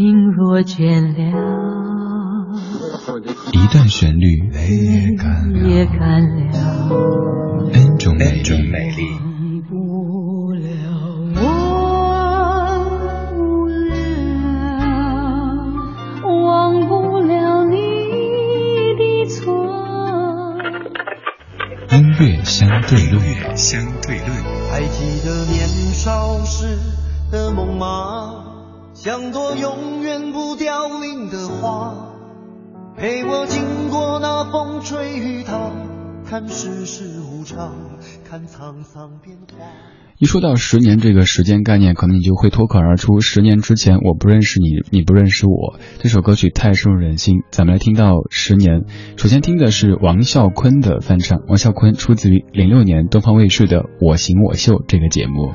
心若倦了，一段旋律也干了，N 种美丽。音乐相对论，相对论。还记得年少时的梦吗？像朵永远不凋零的花，陪我经过那风吹雨打，看世事无常，看沧桑变化。一说到十年这个时间概念，可能你就会脱口而出：十年之前我不认识你，你不认识我。这首歌曲太深入人心，咱们来听到十年。首先听的是王啸坤的翻唱，王啸坤出自于零六年东方卫视的《我行我秀》这个节目。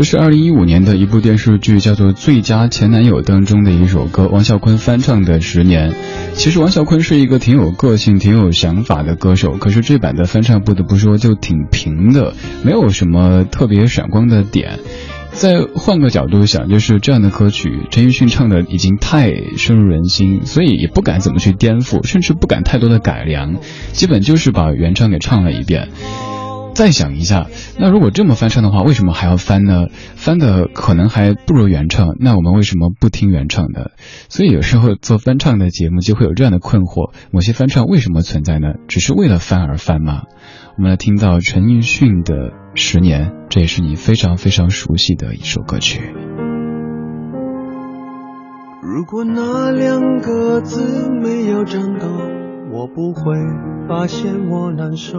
这是二零一五年的一部电视剧，叫做《最佳前男友》当中的一首歌，王啸坤翻唱的《十年》。其实王啸坤是一个挺有个性、挺有想法的歌手，可是这版的翻唱不得不说就挺平的，没有什么特别闪光的点。再换个角度想，就是这样的歌曲，陈奕迅唱的已经太深入人心，所以也不敢怎么去颠覆，甚至不敢太多的改良，基本就是把原唱给唱了一遍。再想一下，那如果这么翻唱的话，为什么还要翻呢？翻的可能还不如原唱，那我们为什么不听原唱的？所以有时候做翻唱的节目就会有这样的困惑：某些翻唱为什么存在呢？只是为了翻而翻吗？我们来听到陈奕迅的《十年》，这也是你非常非常熟悉的一首歌曲。如果那两个字没有颤抖，我不会发现我难受，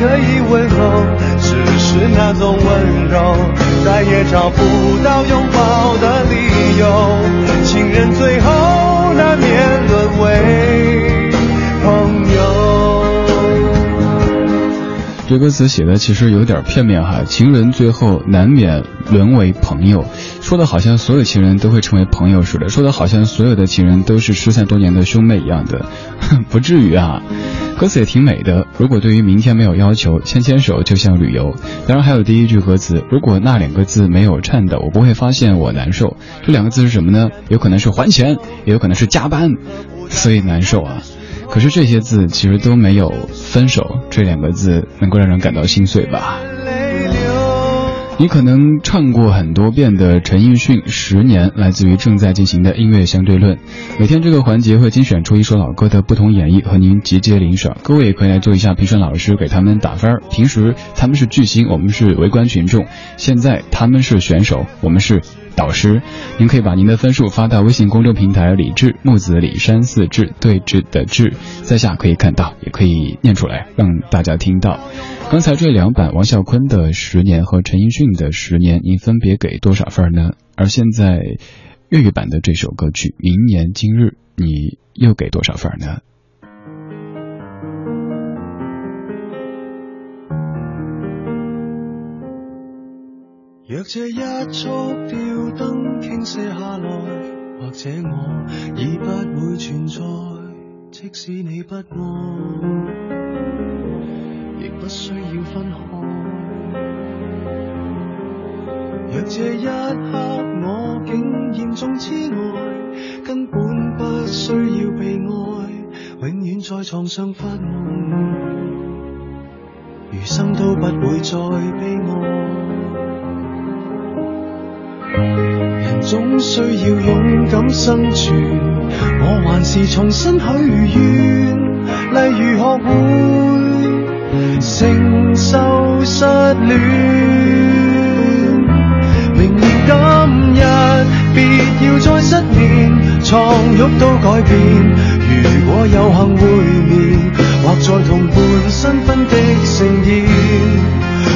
可以问候，只是那种温柔再也找不到拥抱的理由。情人最后难免沦为朋友。这歌词写的其实有点片面哈，情人最后难免沦为朋友，说的好像所有情人都会成为朋友似的，说的好像所有的情人都是失散多年的兄妹一样的，不至于啊。歌词也挺美的，如果对于明天没有要求，牵牵手就像旅游。当然还有第一句歌词，如果那两个字没有颤抖，我不会发现我难受。这两个字是什么呢？有可能是还钱，也有可能是加班，所以难受啊。可是这些字其实都没有“分手”这两个字能够让人感到心碎吧？你可能唱过很多遍的陈奕迅《十年》，来自于正在进行的音乐相对论。每天这个环节会精选出一首老歌的不同演绎，和您集结领赏。各位也可以来做一下评审老师，给他们打分。平时他们是巨星，我们是围观群众；现在他们是选手，我们是。导师，您可以把您的分数发到微信公众平台“李志木子李山四志对峙的志”，在下可以看到，也可以念出来让大家听到。刚才这两版王啸坤的《十年》和陈奕迅的《十年》，您分别给多少分呢？而现在粤语版的这首歌曲《明年今日》，你又给多少分呢？若这一束吊灯倾泻下来，或者我已不会存在。即使你不爱，亦不需要分开。若这一刻我竟严重痴呆，根本不需要被爱，永远在床上发梦，余生都不会再悲哀。人总需要勇敢生存，我还是重新许愿，例如学会承受失恋。明年今日，别要再失眠，床褥都改变。如果有幸会面，或在同伴新婚的盛宴，